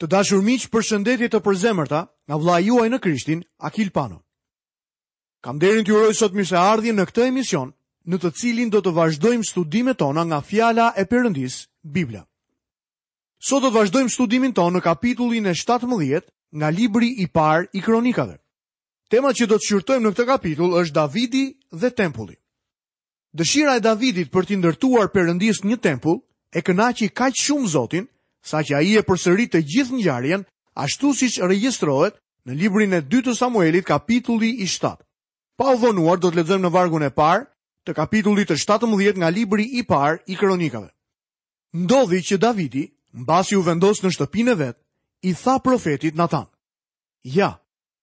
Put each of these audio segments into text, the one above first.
Të dashur miq, përshëndetje të përzemërta nga vëllai juaj në Krishtin, Akil Pano. Kam nderin t'ju uroj sot mirëseardhje në këtë emision, në të cilin do të vazhdojmë studimet tona nga fjala e Perëndisë, Bibla. Sot do të vazhdojmë studimin tonë në kapitullin e 17 nga libri i parë i kronikave. Tema që do të shqyrtojmë në këtë kapitull është Davidi dhe tempulli. Dëshira e Davidit për t'i ndërtuar Perëndisë një tempull e kënaqi kaq shumë Zotin, saqë ai e përsërit të gjithë ngjarjen ashtu siç regjistrohet në librin e dytë të Samuelit, kapitulli i 7. Pa u vonuar, do të lexojmë në vargun e parë të kapitullit të 17 nga libri i parë i Kronikave. Ndodhi që Davidi, mbasi u vendos në shtëpinë e vet, i tha profetit Natan: "Ja,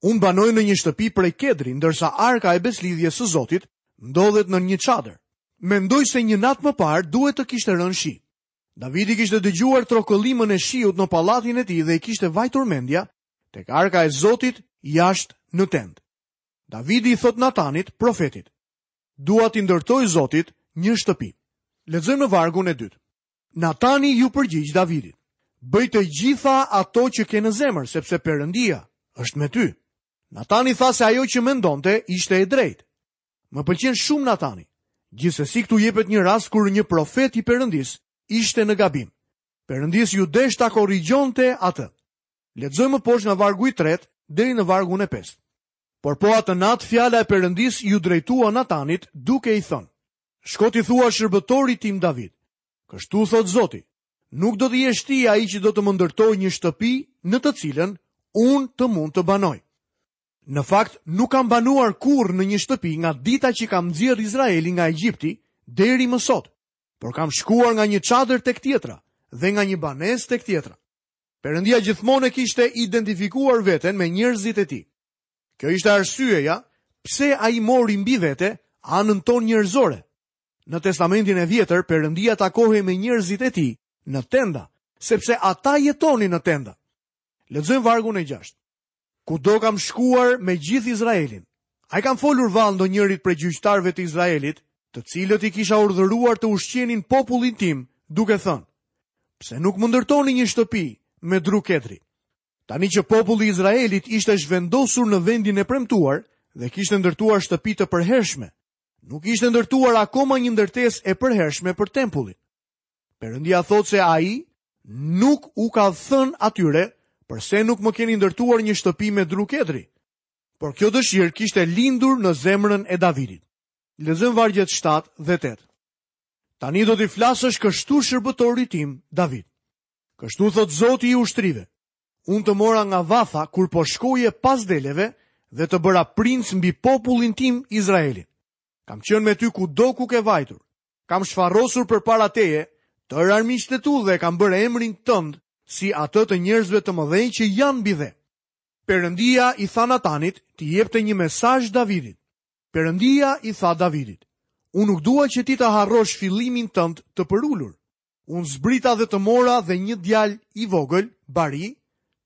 Unë banoj në një shtëpi prej kedri, ndërsa arka e Besëlidhjes së Zotit ndodhet në një çadër. Mendoj se një natë më parë duhet të kishte rënë shi. Davidi kishte dëgjuar trokëllimën e shiut në pallatin e tij dhe i kishte vajtur mendja tek arka e Zotit jashtë në tendë. Davidi i thotë Natanit, profetit, dua t'i ndërtoj Zotit një shtëpi. Lexojmë në vargun e dytë. Natani iu përgjigj Davidit, bëj të gjitha ato që ke në zemër, sepse Perëndia është me ty. Natani tha se ajo që mendonte ishte e drejtë. Më pëlqen shumë Natani. Gjithsesi këtu jepet një rast kur një profet i Perëndisë ishte në gabim. Perëndisë iu desh ta korrigjonte atë. Lexojmë më poshtë nga vargu i 3 deri në vargun e 5. Por po atë natë fjala e Perëndisë iu drejtua Natanit duke i thënë: Shko t'i thuash shërbëtorit tim David, kështu thotë Zoti, nuk do të jesh ti ai që do të më ndërtojë një shtëpi në të cilën unë të mund të banoj. Në fakt, nuk kam banuar kurrë në një shtëpi nga dita që kam nxjerrë Izraelin nga Egjipti, deri më sot, por kam shkuar nga një çadër tek tjetra dhe nga një banesë tek tjetra. Perëndia gjithmonë e kishte identifikuar veten me njerëzit e tij. Kjo ishte arsyeja pse ai mori mbi vete anën tonë njerëzore. Në Testamentin e Vjetër, Perëndia takohej me njerëzit e tij në tenda, sepse ata jetonin në tenda. Lexojmë vargun e 6. Kudo kam shkuar me gjithë Izraelin. A i kam folur vallë ndonjërit prej gjyqtarëve të Izraelit, të cilët i kisha urdhëruar të ushqenin popullin tim, duke thënë, pse nuk më ndërtoni një shtëpi me dru kedri? Tani që populli i Izraelit ishte zhvendosur në vendin e premtuar dhe kishte ndërtuar shtëpi të përhershme, nuk ishte ndërtuar akoma një ndërtesë e përhershme për tempullin. Perëndia thotë se ai nuk u ka thënë atyre përse nuk më keni ndërtuar një shtëpi me dru kedri. Por kjo dëshirë kishte lindur në zemrën e Davidit. Lexojmë vargjet 7 dhe 8. Tani do t'i flasësh kështu shërbëtorit tim, David. Kështu thotë Zoti i ushtrive, unë të mora nga vatha kur po shkoje pas deleve dhe të bëra princ mbi popullin tim Izraelin. Kam qenë me ty kudo ku ke vajtur, kam shfarosur përpara teje tërë armiqtë e tu dhe kam bërë emrin tënd si atë të njerëzve të mëdhenj që janë mbi dhe. Perëndia i tha Natanit t'i jepte një mesazh Davidit. Perëndia i tha Davidit: Unë nuk dua që ti të harrosh fillimin tënd të përulur. Unë zbrita dhe të mora dhe një djalë i vogël, bari,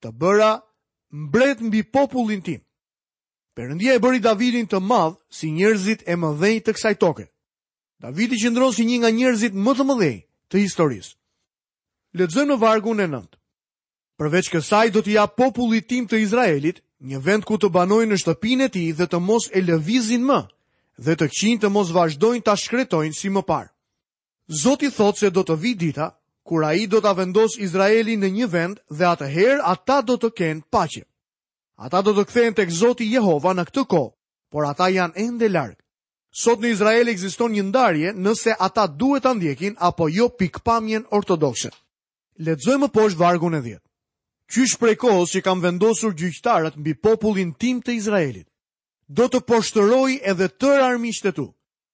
të bëra mbret mbi popullin tim. Perëndia e bëri Davidin të madh si njerëzit e mëdhenj të kësaj toke. Davidi qëndron si një nga njerëzit më të mëdhenj të historisë. Lexojmë në vargun e 9. Përveç kësaj do t'i jap popullit tim të Izraelit një vend ku të banojë në shtëpinë e tij dhe të mos e lëvizin më, dhe të këqijtë të mos vazhdojnë ta shkretojnë si më parë. Zoti thotë se do të vijë dita, kur Ai do ta vendosë Izraelin në një vend dhe atëherë ata do të kenë paqe. Ata do të kthehen tek Zoti Jehova në këtë kohë, por ata janë ende larg. Sot në Izrael ekziston një ndarje nëse ata duhet ta ndjekin apo jo pikëpamjen ortodokse. Lexojmë më poshtë vargun e dhjetë. Qysh prej kohës që kam vendosur gjyqtarët mbi popullin tim të Izraelit, do të poshtëroj edhe tërë armiqtë e tu.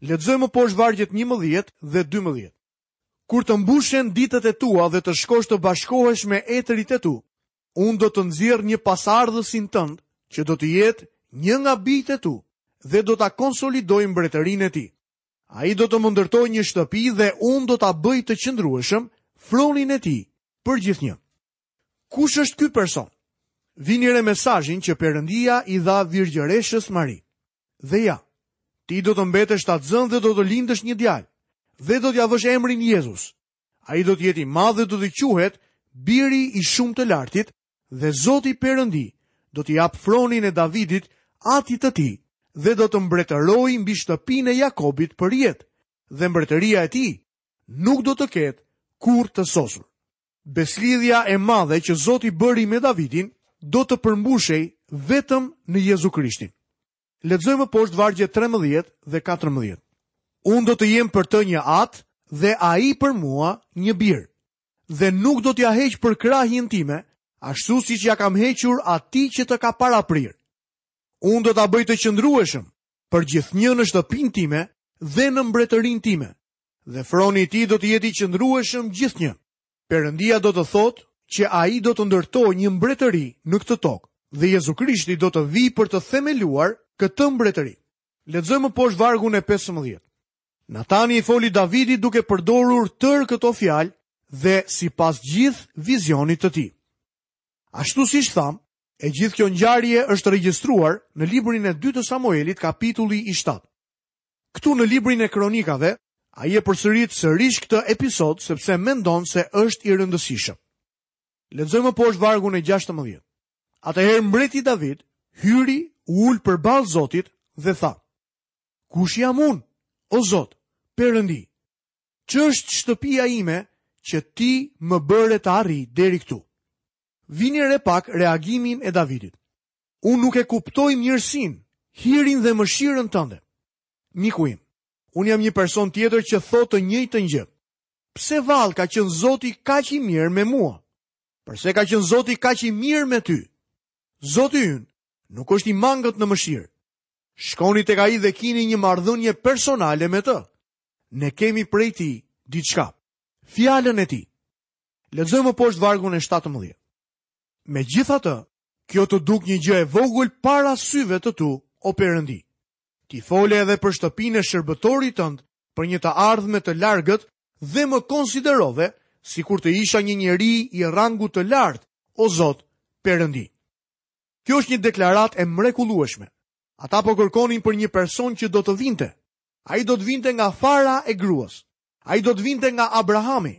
Lexojmë më poshtë vargjet njëmbëdhjetë dhe dymbëdhjetë. Kur të mbushen ditët e tua dhe të shkosh të bashkohesh me etërit e tu, Unë do të nxjerr një pasardhësin tënd që do të jetë një nga bijtë e tu dhe do ta konsolidoj mbretërinë e tij. Ai do të më ndërtojë një shtëpi dhe unë do ta bëj të qëndrueshëm fronin e tij përgjithnjë. Kush është ky person? Vini re mesazhin që Perëndia i dha virgjëreshës Mari. Dhe ja, ti do të mbetesh shtatzënë dhe do të lindësh një djalë, dhe do t'ia vësh emrin Jezus. Ai do të jetë i madh dhe do të quhet, biri i shumë të lartit, dhe Zoti Perëndi do t'i japë fronin e Davidit atit të tij dhe do të mbretërojë mbi shtëpinë e Jakobit përjetë dhe mbretëria e tij nuk do të ketë kurrë të sosur. Besëlidhja e madhe që Zoti bëri me Davidin do të përmbushej vetëm në Jezu Krishtin. Lexojmë më poshtë vargjet 13 dhe 14. Unë do të jem për të një atë dhe ai për mua një bir, dhe nuk do t'ia heq përkrahjen time, ashtu siç ia kam hequr atij që të ka paraprirë. Unë do ta bëj të qëndrueshëm përgjithnjë në shtëpinë time dhe në mbretërinë time, dhe froni i tij do të jetë i qëndrueshëm gjithnjë. Perëndia do të thotë që ai do të ndërtojë një mbretëri në këtë tokë dhe Jezu Krishti do të vijë për të themeluar këtë mbretëri. Lexojmë më poshtë vargun e 15. Natani i foli Davidit duke përdorur tërë këto fjalë dhe sipas gjithë vizionit të tij. Ashtu siç thamë, e gjithë kjo ngjarje është regjistruar në librin e 2 të Samuelit kapitulli i 7. Këtu në librin e kronikave, ai e përsërit sërish këtë episod sepse mendon se është i rëndësishëm. Lexojmë më poshtë vargun e 16. Atëherë mbreti David hyri, u ul përballë Zotit dhe tha: Kush jam unë, o Zot, Perëndi? Ç'është shtëpia ime që ti më bëre të arrij deri këtu? Vini re pak reagimin e Davidit. Unë nuk e kuptoj mirësinë, hirin dhe mëshirën tënde. Miku im, unë jam një person tjetër që thotë të njëjtën gjë. Pse vallë ka qenë Zoti kaq i mirë me mua? Përse ka qenë Zoti kaq i mirë me ty? Zoti ynë nuk është i mangët në mëshirë. Shkoni tek ai dhe kini një marrëdhënie personale me të. Ne kemi prej tij diçka. Fjalën e tij. Lexojmë poshtë vargun e 17. Megjithatë, kjo të duk një gjë e vogël para syve të tu, o Perëndi. Ti fole edhe për shtëpinë e shërbëtorit tënd për një të ardhme të largët dhe më konsiderove sikur të isha një njeri i rangut të lartë, o Zot, Perëndi. Kjo është një deklaratë e mrekullueshme. Ata po kërkonin për një person që do të vinte. Ai do të vinte nga fara e gruas. Ai do të vinte nga Abrahami.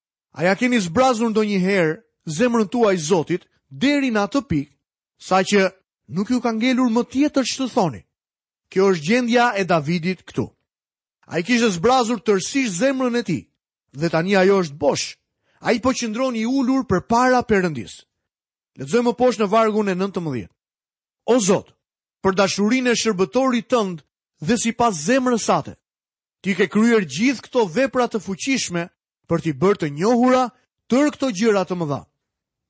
A ia keni zbrazur ndonjëherë zemrën tuaj Zotit deri në atë pikë saqë nuk ju ka ngelur më tjetër ç'të thoni? Kjo është gjendja e Davidit këtu. Ai kishte zbrazur tërësisht zemrën e tij dhe tani ajo është bosh. Ai po qëndron i ulur përpara Perëndisë. Lexojmë më poshtë në vargun e 19. O Zot, për dashurinë e shërbëtorit tënd dhe sipas zemrës sate, Ti ke kryer gjithë këto vepra të fuqishme për t'i bërë të njohura tërë këto gjëra të mëdha.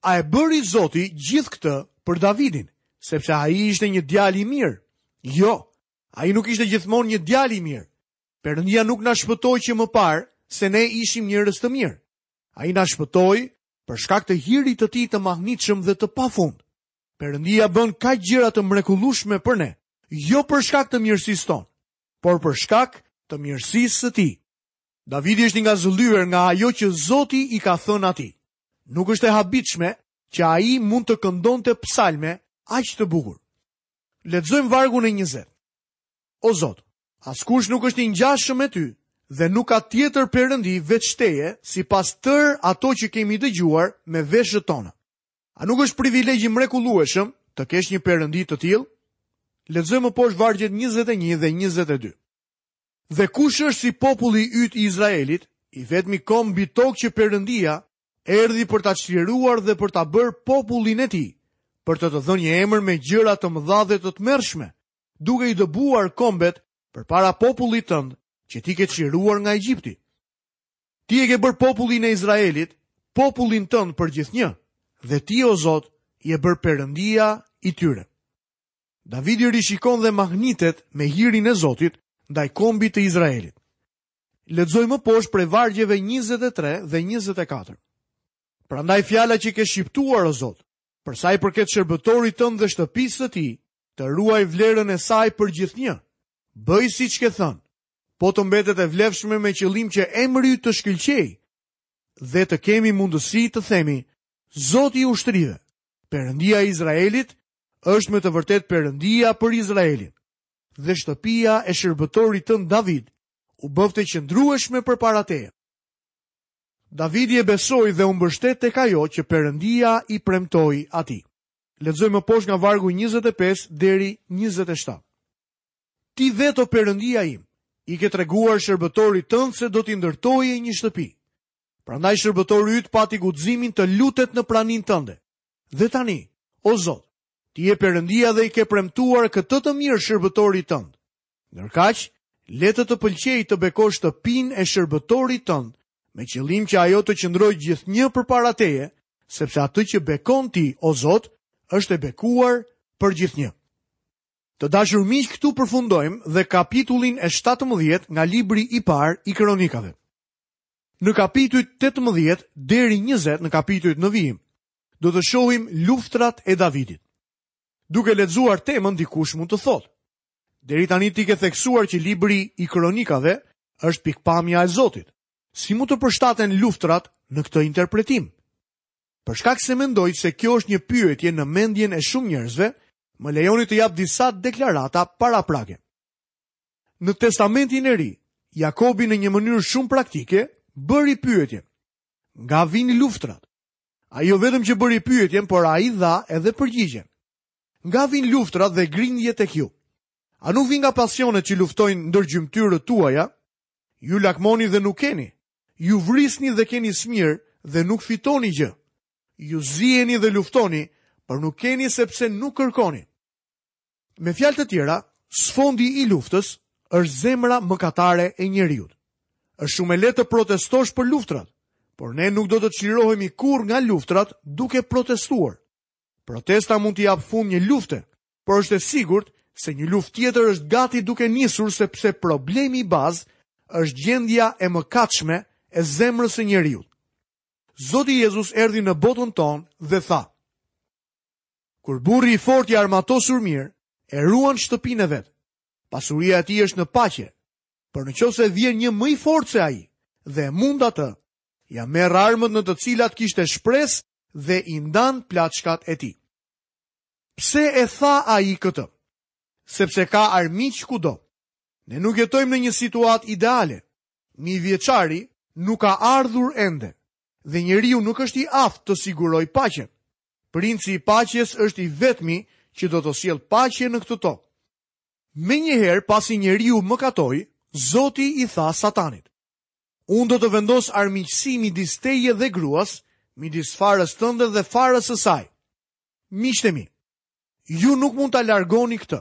A e bëri Zoti gjithë këtë për Davidin, sepse ai ishte një djalë i mirë? Jo, ai nuk ishte gjithmonë një djalë i mirë. Perëndia nuk na shpëtoi që më parë se ne ishim njerëz të mirë. Ai na shpëtoi për shkak të hirit të tij të mahnitshëm dhe të pafund. Perëndia bën kaq gjëra të mrekullueshme për ne, jo për shkak të mirësisë tonë, por për shkak të mirësisë së tij. Davidi është i ngazëllyer nga ajo që Zoti i ka thënë atij. Nuk është e habitshme që ai mund të këndonte psalme aq të bukur. Lexojmë vargun e 20. O Zot, askush nuk është i ngjashëm me ty dhe nuk ka tjetër perëndi veç teje, sipas tërë ato që kemi dëgjuar me veshët tona. A nuk është privilegj i mrekullueshëm të kesh një perëndi të tillë? Lexojmë më poshtë vargjet 21 dhe 22. Dhe kush është si populli yt i Izraelit, i vetmi komb mbi tokë që Perëndia erdhi për ta çliruar dhe për ta bërë popullin e tij, për të të dhënë një emër me gjëra të mëdha dhe të tmerrshme, duke i dëbuar kombet përpara popullit tënd që ti ke çliruar nga Egjipti. Ti e ke bërë popullin e Izraelit popullin tënd përgjithnjë, dhe ti, o Zot, je bërë perëndia i tyre. Davidi rishikon dhe mahnitet me hirin e Zotit ndaj kombit të Izraelit. Lexojmë më poshtë prej vargjeve 23 dhe 24. Prandaj fjala që ke shqiptuar o Zot, për sa i përket shërbëtorit tënd dhe shtëpisë së tij, të ruajë vlerën e saj përgjithnjë. Bëj siç ke thënë, Po të mbetet e vlefshme me qëllim që emri yt të shkëlqejë dhe të kemi mundësi të themi Zoti i ushtrive, Perëndia e Izraelit është me të vërtetë Perëndia për Izraelin. Dhe shtëpia e shërbëtorit tënd David u bëfte qëndrueshme përpara teje. Davidi e besoi dhe u mbështet tek ajo që Perëndia i premtoi atij. Lexojmë më poshtë nga vargu 25 deri 27. Ti vetë o Perëndia im, i ke treguar shërbëtorit tënd se do t'i ndërtoje një shtëpi. Prandaj shërbëtori yt pati guximin të lutet në praninë tënde. Dhe tani, o Zot, ti je Perëndia dhe i ke premtuar këtë të mirë shërbëtorit tënd. Ndërkaq, le të të pëlqejë të bekosh shtëpinë e shërbëtorit tënd, me qëllim që ajo të qëndrojë gjithnjë përpara teje, sepse atë që bekon ti, o Zot, është e bekuar përgjithnjë. Të dashur miq këtu përfundojmë dhe kapitullin e shtatëmbëdhjetë nga libri i parë i Kronikave. Në kapitujt tetëmbëdhjetë deri njëzet në kapitujt në vijim do të shohim luftrat e Davidit. Duke lexuar temën dikush mund të thotë: Deri tani ti ke theksuar që libri i Kronikave është pikpamja e Zotit. Si mund të përshtaten luftrat në këtë interpretim? Për shkak se mendoj se kjo është një pyetje në mendjen e shumë njerëzve, më lejoni të jap disa deklarata paraprake. Në Testamentin e Ri, Jakobi në një mënyrë shumë praktike bëri pyetjen: Nga vijnë luftrat? Ai jo vetëm që bëri pyetjen, por ai dha edhe përgjigjen. Nga vijnë luftrat dhe grindjet tek ju? A nuk vijnë nga pasionet që luftojnë ndër gjymtyrët tuaja? Ju lakmoni dhe nuk keni, Ju vrisni dhe keni smirë dhe nuk fitoni gjë. Ju ziheni dhe luftoni, por nuk keni sepse nuk kërkoni. Me fjalë të tjera, sfondi i luftës është zemra mëkatare e njeriut. Është shumë e lehtë të protestosh për luftrat, por ne nuk do të çlirohemi kurrë nga luftrat duke protestuar. Protesta mund t'i japë fund një lufte, por është e sigurt se një luftë tjetër është gati duke nisur sepse problemi bazë është gjendja e mëkatshme e zemrës së njeriut. Zoti Jezus erdhi në botën tonë dhe tha: Kur burri i fortë i armatosur mirë e ruan shtëpinë e vet, pasuria e tij është në paqe. Por në qoftë se vjen një më i fortë se ai dhe e mund atë, ia merr armët në të cilat kishte shpresë dhe i ndan plaçkat e tij. Pse e tha ai këtë? Sepse ka armiq kudo. Ne nuk jetojmë në një situatë ideale. Mijëvjeçari nuk ka ardhur ende dhe njeriu nuk është i aftë të sigurojë paqen. Princi i paqes është i vetmi që do të sjellë paqe në këtë tokë. Menjëherë pasi njeriu mëkatoi, Zoti i tha satanit, Unë do të vendos armiqësi midis teje dhe gruas, midis farës tënde dhe farës së saj. Miqtë e mi, ju nuk mund ta largoni këtë.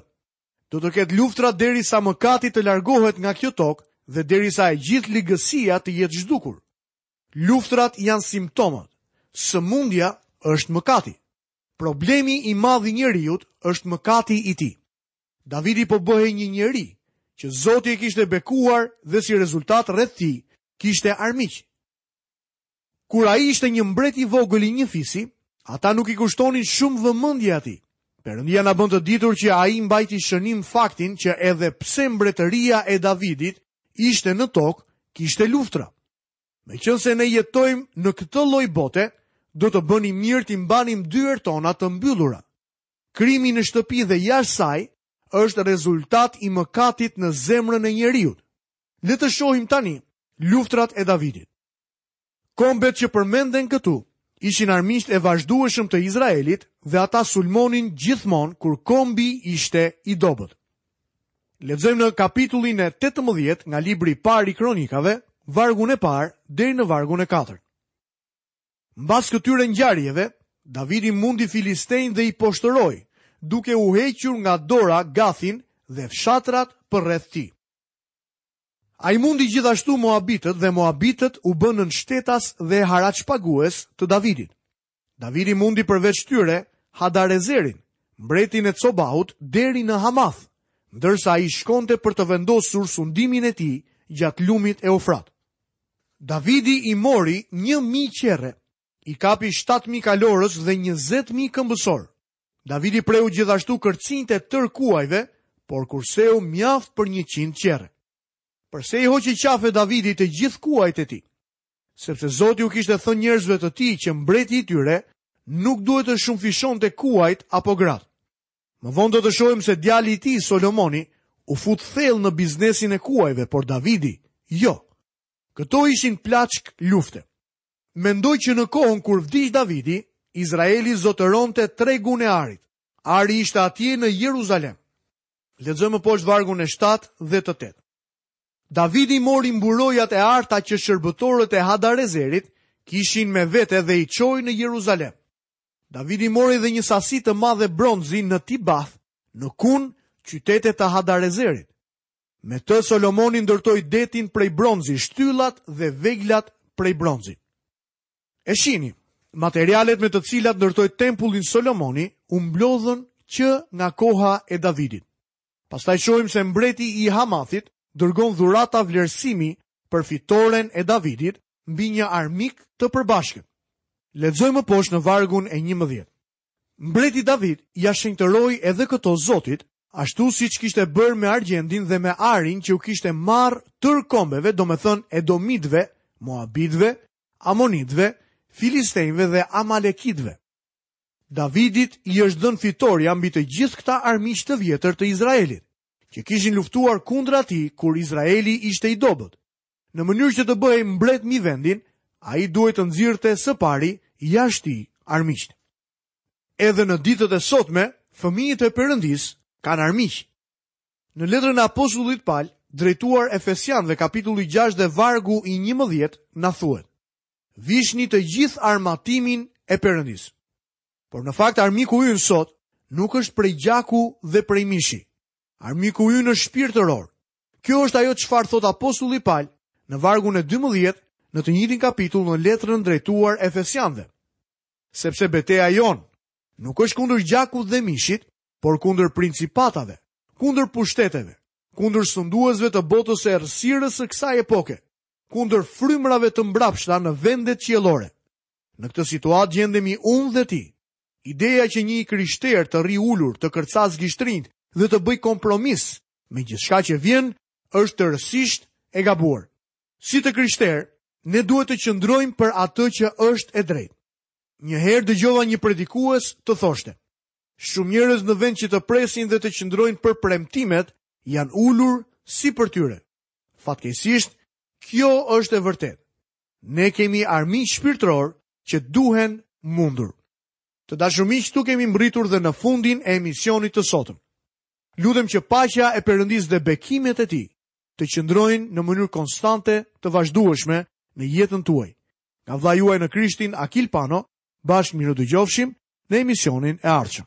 Do të ketë luftra derisa mëkati të largohet nga kjo tokë dhe derisa e gjithë ligësia të jetë zhdukur. Luftrat janë simptomat. Sëmundja është mëkati. Problemi i madh i njeriut është mëkati i tij. Davidi po bëhej një njeri që Zoti e kishte bekuar dhe si rezultat rreth tij kishte armiq. Kur ai ishte një mbret i vogël i një fisi, ata nuk i kushtonin shumë vëmendje atij. Perëndia na bën të ditur që ai mbajti shënim faktin që edhe pse mbretëria e Davidit ishte në tokë, kishte luftra. Meqënëse ne jetojmë në këtë lloj bote, do të bënim mirë t'i mbanim dyert tona të mbyllura. Krimi në shtëpi dhe jashtë saj është rezultat i mëkatit në zemrën e njeriut. Le të shohim tani luftërat e Davidit. Kombet që përmenden këtu ishin armiqtë e vazhdueshëm të Izraelit dhe ata sulmonin gjithmonë kur kombi ishte i dobët. Lexojmë në kapitullin e 18 nga libri i parë i Kronikave, vargun e parë deri në vargun e katërt. Mbas këtyre ngjarjeve, Davidi mundi Filistenjtë dhe i poshtëroi, duke u hequr nga dora Gathin dhe fshatrat përreth tij. Ai mundi gjithashtu moabitët dhe moabitët u bënë shtetas dhe haraçpagues të Davidit. Davidi mundi përveç tyre Hadarezerin, mbretin e Cobahut deri në Hamath, ndërsa ai shkonte për të vendosur sundimin e tij gjatë lumit Eufrat. Davidi i mori një mijë qerre, i kapi shtatë mijë kalorës dhe njëzet mijë këmbësorë. Davidi preu gjithashtu kërcinjtë e tërë kuajve, por kurseu mjaft për njëqind qerre. Përse i hoqi qafe Davidi të gjithë kuajt e tij? Sepse Zoti u kishte thënë njerëzve të tij që mbreti i tyre nuk duhet të shumëfishonte kuajt apo gratë. Më vonë do të shohim se djali i tij, Solomoni, u fut thellë në biznesin e kuajve, por Davidi, jo. Këto ishin plaçkë lufte. Mendoj që në kohën kur vdiq Davidi, Izraeli zotëronte tregun e arit. Ari ishte atje në Jeruzalem. Lexojmë më poshtë vargun e 7 dhe të 8. Davidi mori mburojat e arta që shërbëtorët e Hadarezerit kishin me vete dhe i çoi në Jeruzalem. Davidi mori dhe një sasi të madhe bronzi në Tibath, në Kun, qytete të Hadarezerit. Me të Solomoni ndërtoi detin prej bronzi, shtyllat dhe veglat prej bronzi. E shini, materialet me të cilat ndërtoi tempullin Solomoni u mblodhën që nga koha e Davidit. Pastaj shohim se mbreti i Hamathit dërgon dhurata vlerësimi për fitoren e Davidit mbi një armik të përbashkët. Lexojmë më poshtë në vargun e 11. Mbreti David ia shenjtëroi edhe këto Zotit, ashtu siç kishte bërë me argjendin dhe me arin që u kishte marrë tërë kombeve, domethënë edomitëve, moabitëve, amonitëve, filistenjve dhe amalekitëve. Davidit i është dhënë fitorja mbi të gjithë këta armiq të vjetër të Izraelit, që kishin luftuar kundër atij kur Izraeli ishte i dobët. Në mënyrë që të bëhej mbret mbi vendin, ai duhej të nxirrte së pari jashtë tij armiqtë. Edhe në ditët e sotme, fëmijët e Perëndisë kanë armiq. Në letrën e apostullit Pal, drejtuar Efesianëve kapitulli 6 dhe vargu i 11, na thuhet: Vishni të gjithë armatimin e Perëndisë. Por në fakt armiku ynë sot nuk është prej gjaku dhe prej mishi. Armiku ynë është shpirtëror. Kjo është ajo çfarë thotë apostulli Pal në vargun e 12 në të njëjtin kapitull në letrën drejtuar Efesianëve. Sepse beteja jonë nuk është kundër gjakut dhe mishit, por kundër principatave, kundër pushteteve, kundër sunduesve të botës së errësirës së kësaj epoke, kundër frymërave të mbrapshta në vendet qiellore. Në këtë situatë gjendemi unë dhe ti. Ideja që një i krishterë të rrijë ulur, të kërcasë gishtrinjtë dhe të bëjë kompromis me gjithçka që vjen, është tërësisht e gabuar. Si të krishterë, ne duhet të qëndrojmë për atë që është e drejtë. Një herë dëgjova një predikues të thoshte: Shumë njerëz në vend që të presin dhe të qëndrojnë për premtimet, janë ulur sipër tyre. Fatkeqësisht, kjo është e vërtetë. Ne kemi armiq shpirtëror që duhen mundur. Të dashur miq, këtu kemi mbërritur dhe në fundin e emisionit të sotëm. Lutem që paqja e Perëndisë dhe bekimet e tij të qëndrojnë në mënyrë konstante të vazhdueshme në jetën tuaj. Nga vëllai juaj në Krishtin Akil Pano, bashkë mirudëgjofshim në emisionin e ardhshëm.